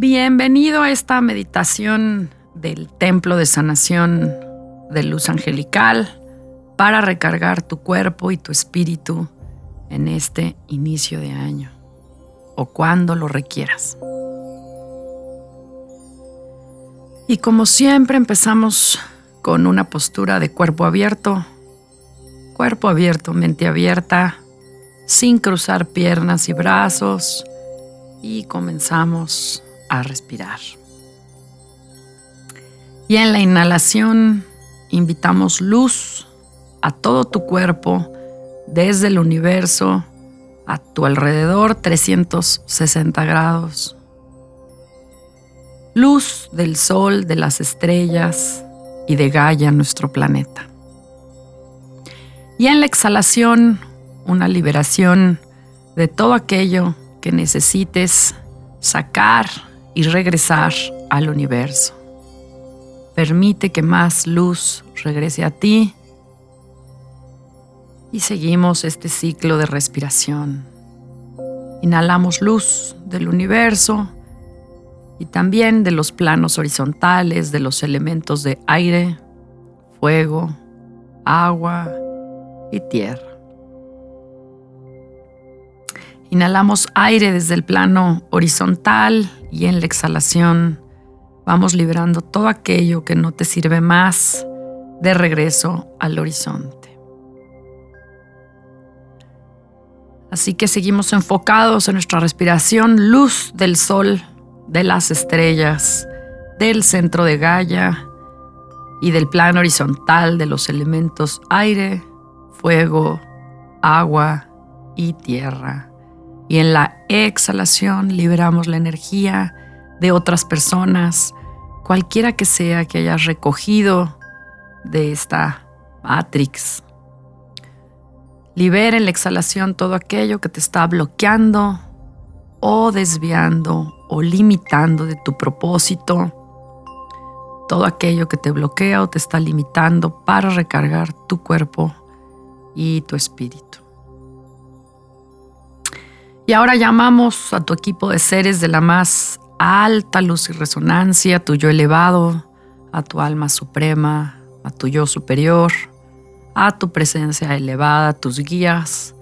Bienvenido a esta meditación del Templo de Sanación de Luz Angelical para recargar tu cuerpo y tu espíritu en este inicio de año o cuando lo requieras. Y como siempre empezamos con una postura de cuerpo abierto, cuerpo abierto, mente abierta, sin cruzar piernas y brazos y comenzamos a respirar. Y en la inhalación invitamos luz a todo tu cuerpo desde el universo a tu alrededor 360 grados. Luz del sol, de las estrellas y de Gaia, nuestro planeta. Y en la exhalación, una liberación de todo aquello que necesites sacar y regresar al universo. Permite que más luz regrese a ti y seguimos este ciclo de respiración. Inhalamos luz del universo y también de los planos horizontales, de los elementos de aire, fuego, agua y tierra. Inhalamos aire desde el plano horizontal y en la exhalación vamos liberando todo aquello que no te sirve más de regreso al horizonte. Así que seguimos enfocados en nuestra respiración, luz del sol, de las estrellas, del centro de Gaia y del plano horizontal de los elementos aire, fuego, agua y tierra y en la exhalación liberamos la energía de otras personas, cualquiera que sea que hayas recogido de esta matrix. Libera en la exhalación todo aquello que te está bloqueando o desviando o limitando de tu propósito, todo aquello que te bloquea o te está limitando para recargar tu cuerpo y tu espíritu. Y ahora llamamos a tu equipo de seres de la más alta luz y resonancia, a tu yo elevado, a tu alma suprema, a tu yo superior, a tu presencia elevada, a tus guías.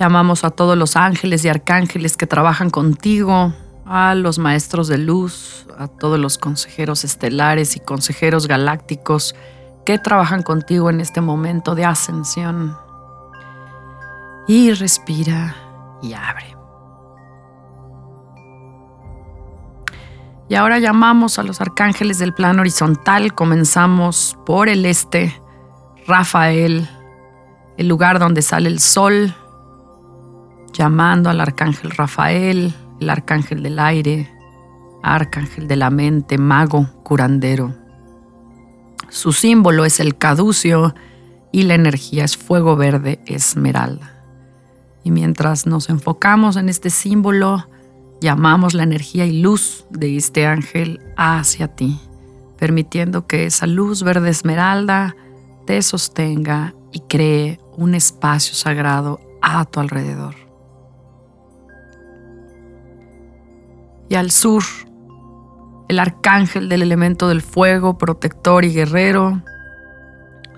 Llamamos a todos los ángeles y arcángeles que trabajan contigo, a los maestros de luz, a todos los consejeros estelares y consejeros galácticos que trabajan contigo en este momento de ascensión. Y respira y abre. Y ahora llamamos a los arcángeles del plano horizontal. Comenzamos por el este, Rafael, el lugar donde sale el sol, llamando al arcángel Rafael, el arcángel del aire, arcángel de la mente, mago, curandero. Su símbolo es el caducio y la energía es fuego verde esmeralda. Y mientras nos enfocamos en este símbolo, llamamos la energía y luz de este ángel hacia ti, permitiendo que esa luz verde esmeralda te sostenga y cree un espacio sagrado a tu alrededor. Y al sur, el arcángel del elemento del fuego, protector y guerrero.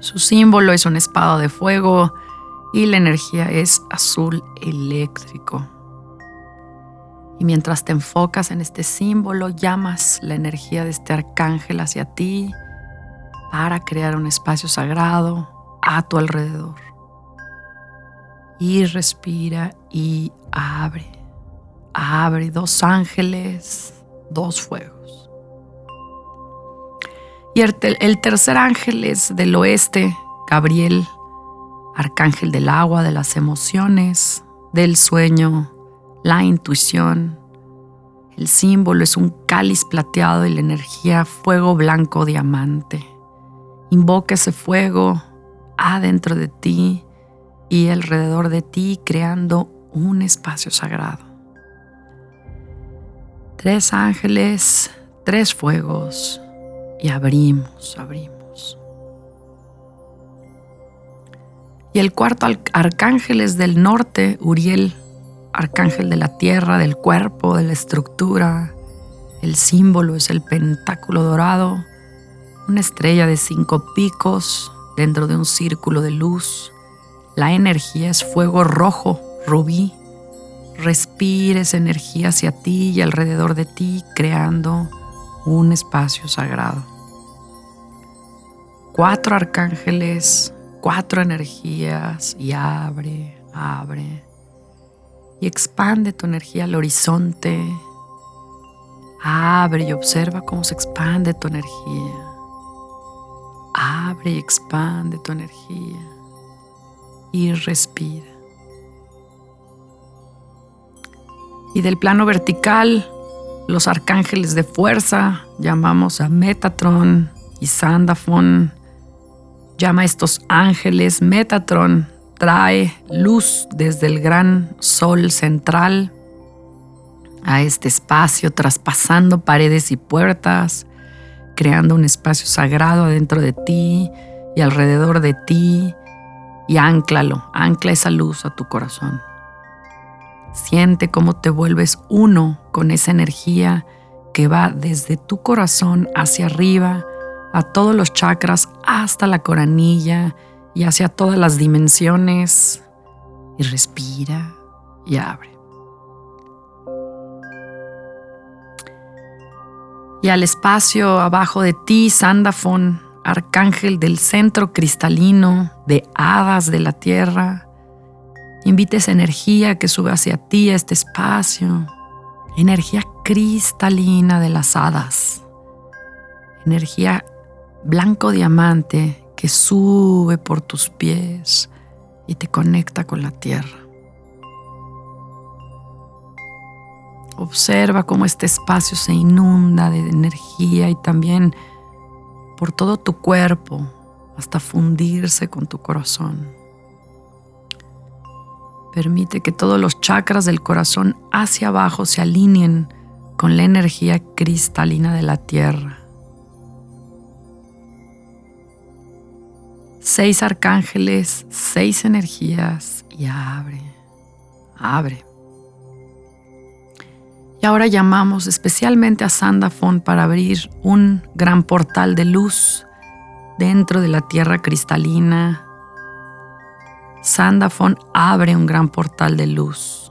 Su símbolo es un espada de fuego y la energía es azul eléctrico. Y mientras te enfocas en este símbolo, llamas la energía de este arcángel hacia ti para crear un espacio sagrado a tu alrededor. Y respira y abre. Abre dos ángeles, dos fuegos. Y el, tercer ángel es del oeste, Gabriel arcángel del agua, de las emociones, del sueño, la intuición. El símbolo es un cáliz plateado y la energía fuego blanco diamante. Invoca ese fuego adentro de ti y alrededor de ti creando un espacio sagrado. Tres ángeles, tres fuegos y abrimos, abrimos. Y el cuarto arcángel es del norte, Uriel, arcángel de la tierra, del cuerpo, de la estructura, El símbolo es el pentáculo dorado, una estrella de cinco picos dentro de un círculo de luz. La energía es fuego rojo, rubí. Respira esa energía hacia ti y alrededor de ti, creando un espacio sagrado. Cuatro arcángeles, cuatro energías y abre, abre. Y expande tu energía al horizonte. Abre y observa cómo se expande tu energía. Abre y expande tu energía. Y respira. Y del plano vertical, los arcángeles de fuerza, llamamos a Metatron y Sandafon, llama a estos ángeles. Metatron trae luz desde el gran sol central a este espacio, traspasando paredes y puertas, creando un espacio sagrado adentro de ti y alrededor de ti, y anclalo, ancla esa luz a tu corazón. Siente cómo te vuelves uno con esa energía que va desde tu corazón hacia arriba, a todos los chakras, hasta la coronilla y hacia todas las dimensiones. Y respira y abre. Y al espacio abajo de ti, Sandafon, arcángel del centro cristalino de hadas de la tierra, Invita esa energía que sube hacia ti, a este espacio. Energía cristalina de las hadas. Energía blanco diamante que sube por tus pies y te conecta con la tierra. Observa cómo este espacio se inunda de energía y también por todo tu cuerpo hasta fundirse con tu corazón. Permite que todos los chakras del corazón hacia abajo se alineen con la energía cristalina de la tierra. Seis arcángeles, seis energías y abre, abre. Y ahora llamamos especialmente a Sandafon para abrir un gran portal de luz dentro de la tierra cristalina Sandafon abre un gran portal de luz.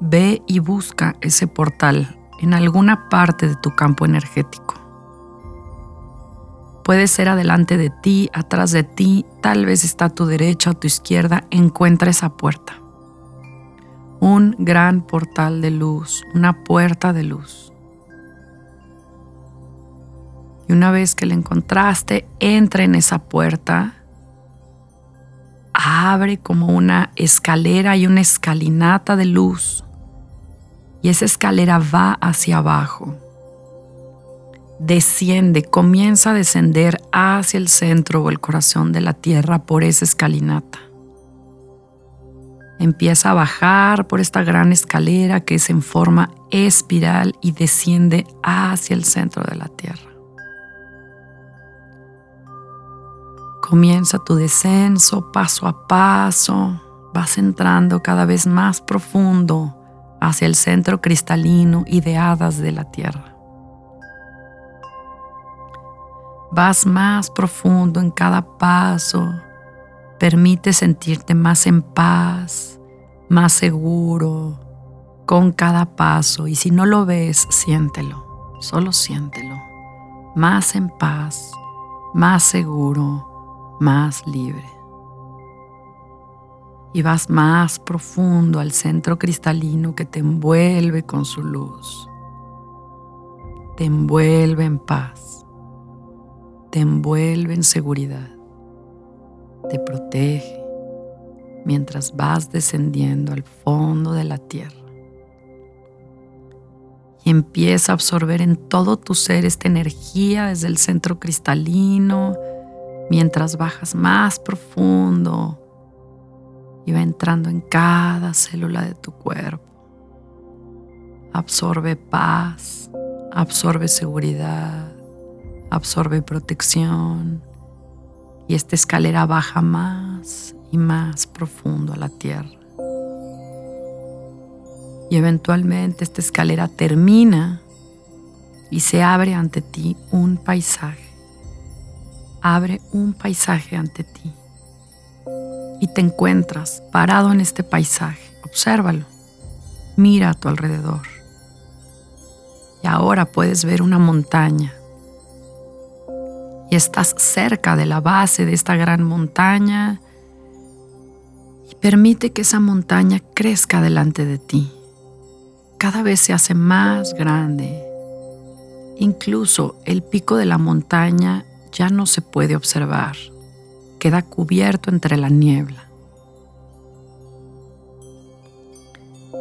Ve y busca ese portal en alguna parte de tu campo energético. Puede ser adelante de ti, atrás de ti, tal vez está a tu derecha o a tu izquierda, encuentra esa puerta. Un gran portal de luz, una puerta de luz. Y una vez que la encontraste, entra en esa puerta abre como una escalera y una escalinata de luz y esa escalera va hacia abajo. Desciende, comienza a descender hacia el centro o el corazón de la tierra por esa escalinata. Empieza a bajar por esta gran escalera que es en forma espiral y desciende hacia el centro de la tierra. Comienza tu descenso paso a paso, vas entrando cada vez más profundo hacia el centro cristalino y de hadas de la tierra. Vas más profundo en cada paso, permite sentirte más en paz, más seguro con cada paso y si no lo ves, siéntelo, solo siéntelo, más en paz, más seguro más libre. Y vas más profundo al centro cristalino que te envuelve con su luz. Te envuelve en paz. Te envuelve en seguridad. Te protege mientras vas descendiendo al fondo de la tierra. Y empieza a absorber en todo tu ser esta energía desde el centro cristalino mientras bajas más profundo y va entrando en cada célula de tu cuerpo. Absorbe paz, absorbe seguridad, absorbe protección y esta escalera baja más y más profundo a la tierra. Y eventualmente esta escalera termina y se abre ante ti un paisaje. Abre un paisaje ante ti y te encuentras parado en este paisaje. Obsérvalo. Mira a tu alrededor. Y ahora puedes ver una montaña. Estás cerca de la base de esta gran montaña. Y permite que esa montaña crezca delante de ti. Cada vez se hace más grande. Incluso el pico de la montaña ya no se puede observar. Queda cubierto entre la niebla.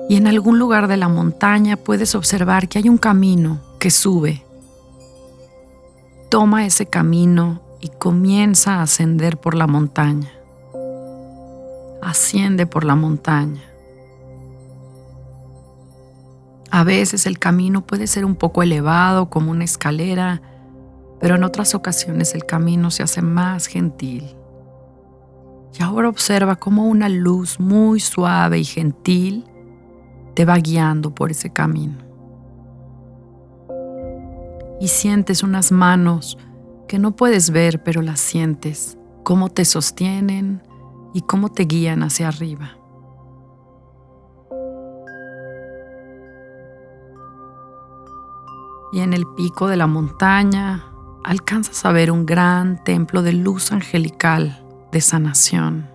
y en algún lugar de la montaña puedes observar que hay un camino que sube. Toma ese camino y comienza a ascender por la montaña. Asciende por la montaña. A veces el camino puede ser un poco elevado como una escalera, pero en otras ocasiones el camino se hace más gentil. Y ahora observa cómo una luz muy suave y gentil te va guiando por ese camino. Y sientes unas manos que no puedes ver, pero las sientes, cómo te sostienen y cómo te guían hacia arriba. Y en el pico de la montaña alcanzas a ver un gran templo de luz angelical de sanación.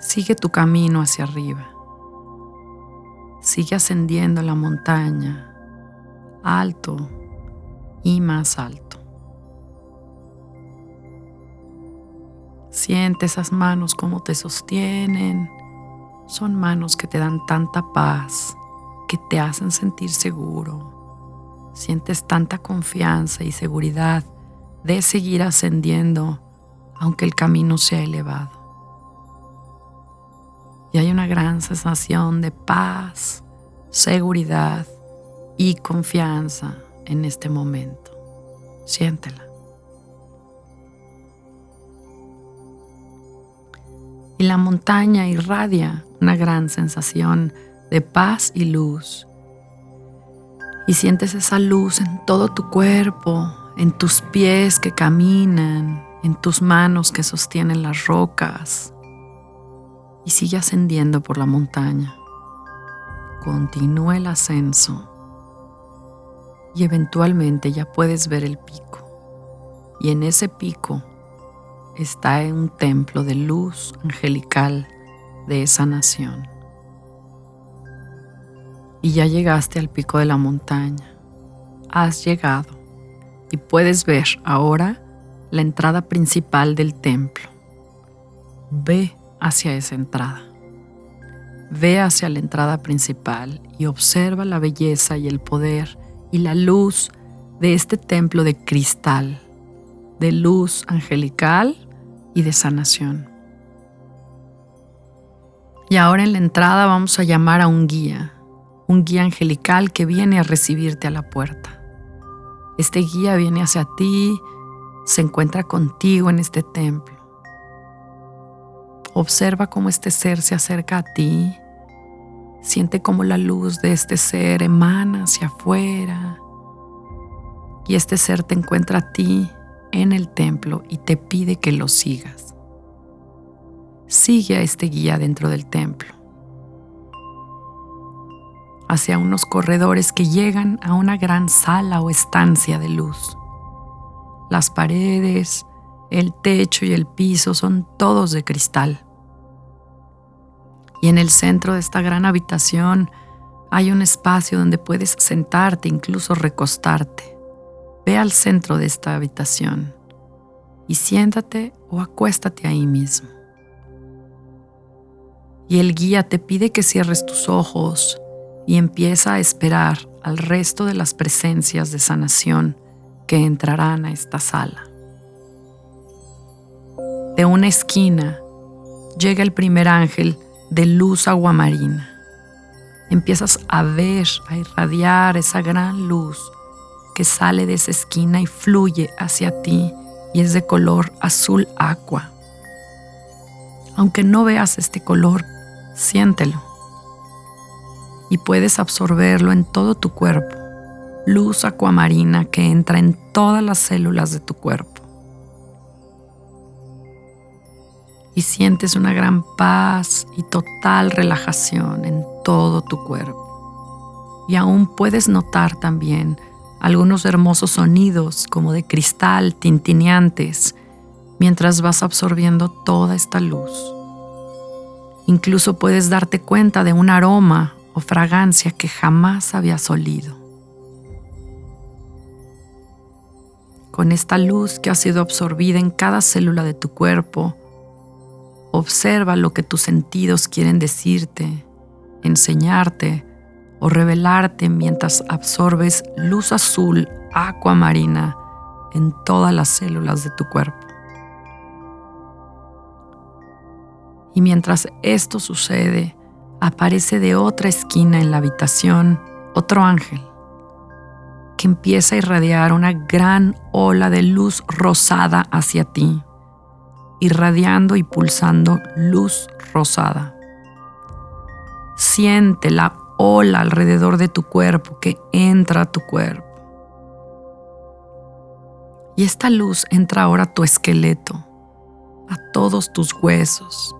Sigue tu camino hacia arriba. Sigue ascendiendo la montaña, alto y más alto. Siente esas manos como te sostienen. Son manos que te dan tanta paz, que te hacen sentir seguro. Sientes tanta confianza y seguridad de seguir ascendiendo aunque el camino sea elevado y hay una gran sensación de paz, seguridad y confianza en este momento. Siéntela. Y la montaña irradia una gran sensación de paz y luz. Y sientes esa luz en todo tu cuerpo, en tus pies que caminan, en tus manos que sostienen las rocas, y sigue ascendiendo por la montaña. Continúa el ascenso y eventualmente ya puedes ver el pico. Y en ese pico está un templo de luz angelical de esa nación. Y ya llegaste al pico de la montaña. Has llegado y puedes ver ahora la entrada principal del templo. Ve hacia esa entrada. Ve hacia la entrada principal y observa la belleza y el poder y la luz de este templo de cristal, de luz angelical y de sanación. Y ahora en la entrada vamos a llamar a un guía, un guía angelical que viene a recibirte a la puerta. Este guía viene hacia ti, se encuentra contigo en este templo Observa cómo este ser se acerca a ti. Siente cómo la luz de este ser emana hacia afuera. Y este ser te encuentra a ti en el templo y te pide que lo sigas. Sigue a este guía dentro del templo, hacia unos corredores que llegan a una gran sala o estancia de luz. Las paredes, el techo y el piso son todos de cristal. Y en el centro de esta gran habitación hay un espacio donde puedes sentarte, incluso recostarte. Ve al centro de esta habitación y siéntate o acuéstate ahí mismo. Y el guía te pide que cierres tus ojos y empieza a esperar al resto de las presencias de sanación que entrarán a esta sala. De una esquina llega el primer ángel de luz aguamarina. Empiezas a ver, a irradiar esa gran luz que sale de esa esquina y fluye hacia ti y es de color azul agua. Aunque no veas este color, siéntelo. y puedes absorberlo en todo tu cuerpo. Luz acuamarina que entra en todas las células de tu cuerpo. Y sientes una gran paz y total relajación en todo tu cuerpo. Y aún puedes notar también algunos hermosos sonidos como de cristal tintineantes mientras vas absorbiendo toda esta luz. Incluso puedes darte cuenta de un aroma o fragancia que jamás habías olido. Con esta luz que ha sido absorbida en cada célula de tu cuerpo, observa lo que tus sentidos quieren decirte, enseñarte o revelarte mientras absorbes luz azul acuamarina en todas las células de tu cuerpo. Y mientras esto sucede, aparece de otra esquina en la habitación otro ángel que empieza a irradiar una gran ola de luz rosada hacia ti, irradiando y pulsando luz rosada. Siente la ola alrededor de tu cuerpo que entra a tu cuerpo. Y esta luz entra ahora a tu esqueleto, a todos tus huesos,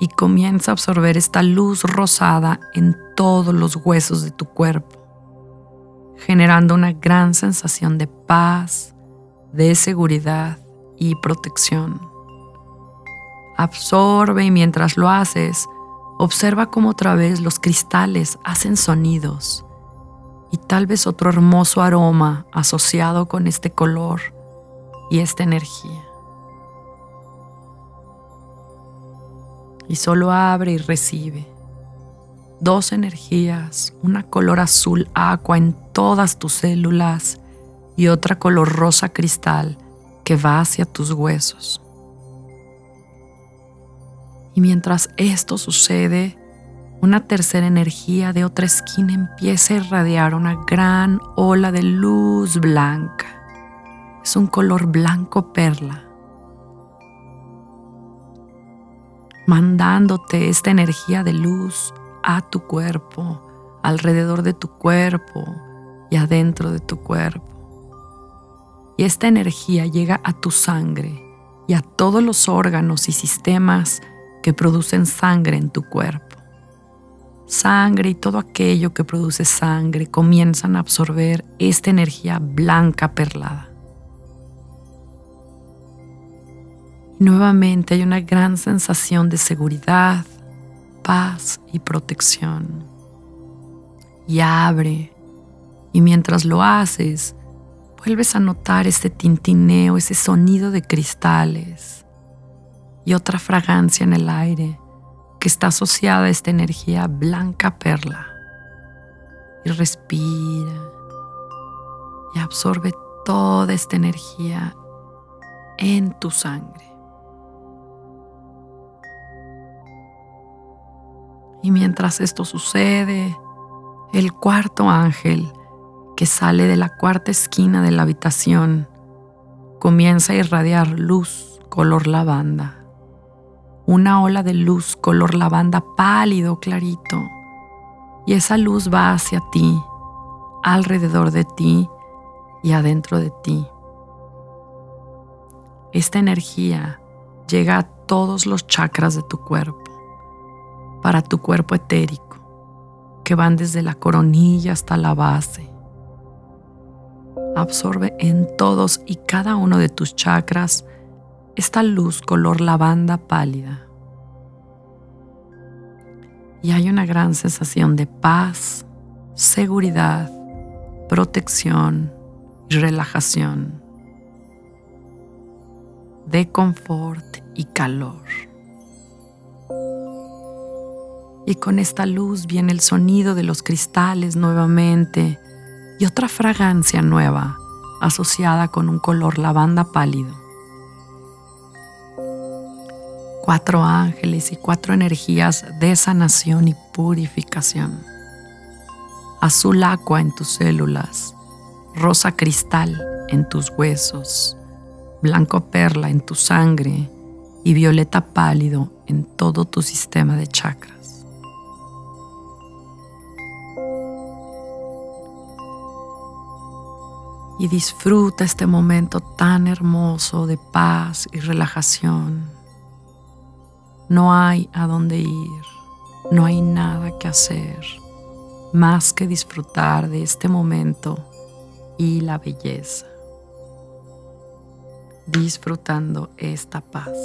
y comienza a absorber esta luz rosada en todos los huesos de tu cuerpo, generando una gran sensación de paz, de seguridad y protección. Absorbe y mientras lo haces, observa cómo otra vez los cristales hacen sonidos y tal vez otro hermoso aroma asociado con este color y esta energía. y solo abre y recibe. Dos energías, una color azul agua en todas tus células y otra color rosa cristal que va hacia tus huesos. Y mientras esto sucede, una tercera energía de otra esquina empieza a irradiar una gran ola de luz blanca. Es un color blanco perla mandándote esta energía de luz a tu cuerpo, alrededor de tu cuerpo y adentro de tu cuerpo. Y esta energía llega a tu sangre y a todos los órganos y sistemas que producen sangre en tu cuerpo. Sangre y todo aquello que produce sangre comienzan a absorber esta energía blanca perlada. Nuevamente hay una gran sensación de seguridad, paz y protección. Y abre. Y mientras lo haces, vuelves a notar ese tintineo, ese sonido de cristales y otra fragancia en el aire que está asociada a esta energía blanca perla. Y respira y absorbe toda esta energía en tu sangre. Y mientras esto sucede, el cuarto ángel que sale de la cuarta esquina de la habitación comienza a irradiar luz color lavanda. Una ola de luz color lavanda pálido, clarito. Y esa luz va hacia ti, alrededor de ti y adentro de ti. Esta energía llega a todos los chakras de tu cuerpo para tu cuerpo etérico, que van desde la coronilla hasta la base. Absorbe en todos y cada uno de tus chakras esta luz color lavanda pálida. Y hay una gran sensación de paz, seguridad, protección y relajación, de confort y calor y con esta luz viene el sonido de los cristales nuevamente y otra fragancia nueva asociada con un color lavanda pálido cuatro ángeles y cuatro energías de sanación y purificación. Azul agua en tus células, rosa cristal en tus huesos, blanco perla en tu sangre y violeta pálido en todo tu sistema de chakras. Y disfruta este momento tan hermoso de paz y relajación no hay a dónde ir, no hay nada que hacer más que disfrutar de este momento y la belleza, disfrutando esta paz.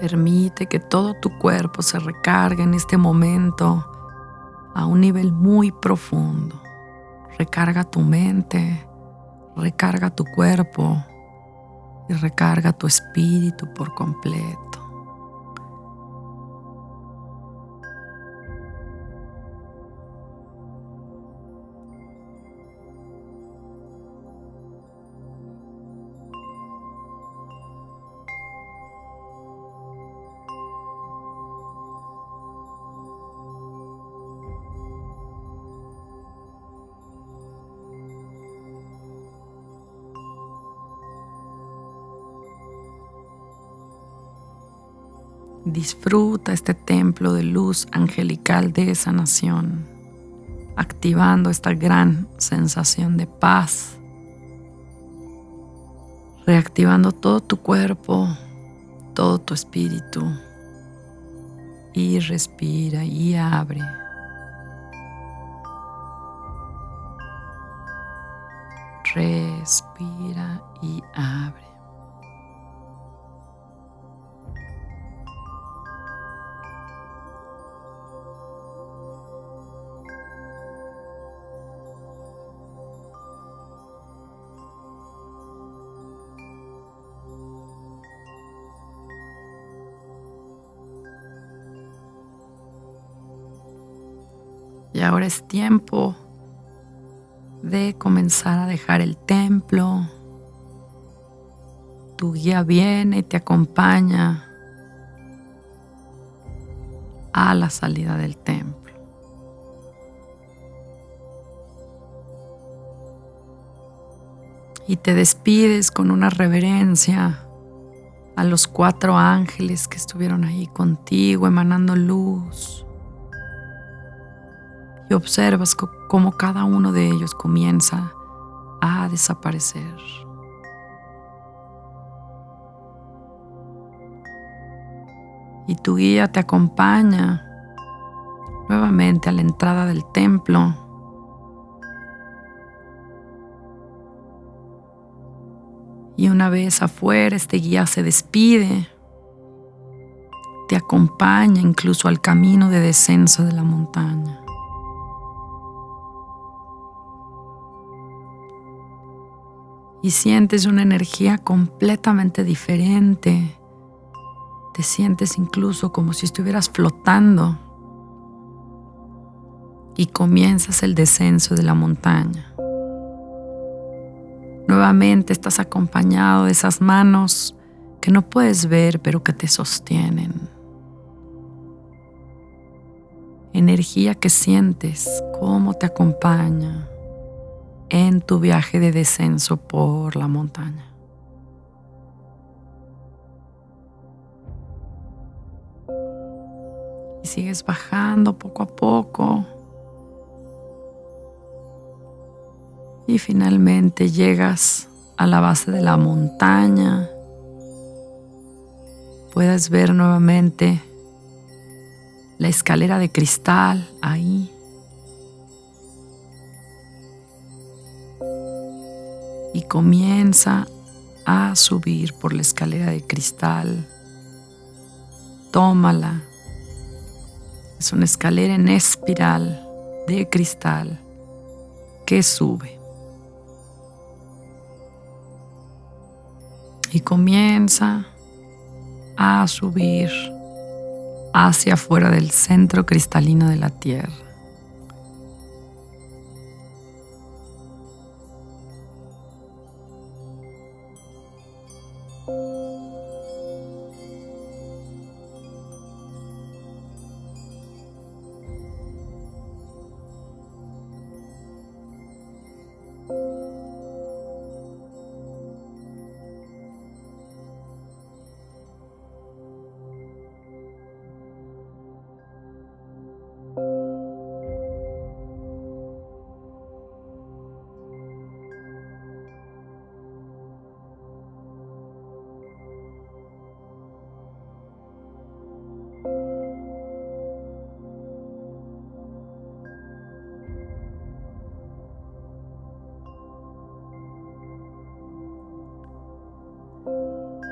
Permite que todo tu cuerpo se recargue en este momento a un nivel muy profundo. Recarga tu mente, recarga tu cuerpo y recarga tu espíritu por completo. Disfruta este templo de luz angelical de sanación, activando esta gran sensación de paz, reactivando todo tu cuerpo, todo tu espíritu. Y respira y abre. Respira ahora es tiempo de comenzar a dejar el templo. Tu guía viene y te acompaña a la salida del templo. Y te despides con una reverencia a los cuatro ángeles que estuvieron ahí contigo, emanando luz y observas cómo cada uno de ellos comienza a desaparecer. Y tu guía te acompaña nuevamente a la entrada del templo. Y una vez afuera, este guía se despide, te acompaña incluso al camino de descenso de la montaña. Y sientes una energía completamente diferente. Te sientes incluso como si estuvieras flotando y comienzas el descenso de la montaña. Nuevamente estás acompañado de esas manos que no puedes ver pero que te sostienen. Energía que sientes, cómo te acompaña en tu viaje de descenso por la montaña. Y sigues bajando poco a poco. Y finalmente llegas a la base de la montaña. Puedes ver nuevamente la escalera de cristal ahí comienza a subir por la escalera de cristal. Tómala. Es una escalera en espiral de cristal que sube. Y comienza a subir hacia afuera del centro cristalino de la Tierra.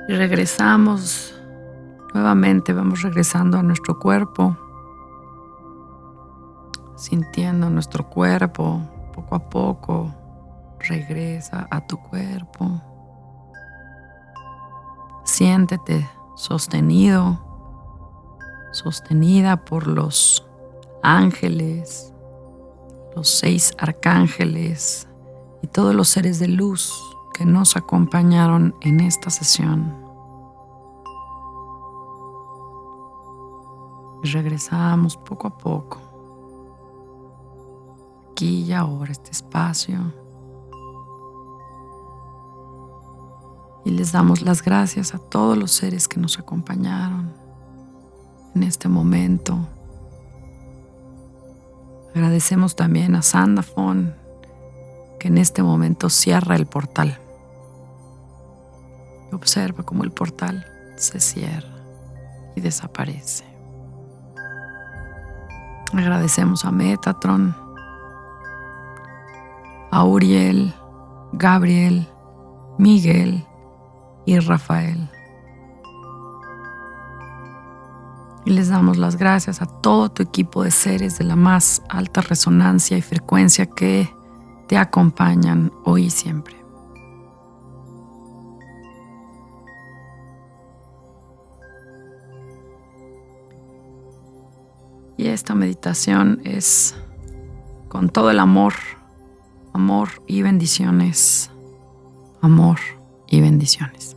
Y regresamos. Nuevamente, vamos regresando a nuestro cuerpo, sintiendo nuestro cuerpo. Poco a poco. Regresa a tu cuerpo. Siéntete sostenido, sostenida por los ángeles, los seis arcángeles. Y todos los seres de luz que nos acompañaron en esta sesión. Regresamos poco a poco, aquí y ahora, este espacio. Y les damos las gracias a todos los seres que nos acompañaron en este momento. Agradecemos también a Sandafon que en este momento cierra el portal. Observa cómo el portal se cierra y desaparece. Agradecemos a Metatron, a Uriel, Gabriel, Miguel y Rafael. Y les damos las gracias a todo tu equipo de seres de la más alta resonancia y frecuencia que te acompañan hoy y siempre. Esta meditación es con todo el amor, amor y bendiciones, amor y bendiciones.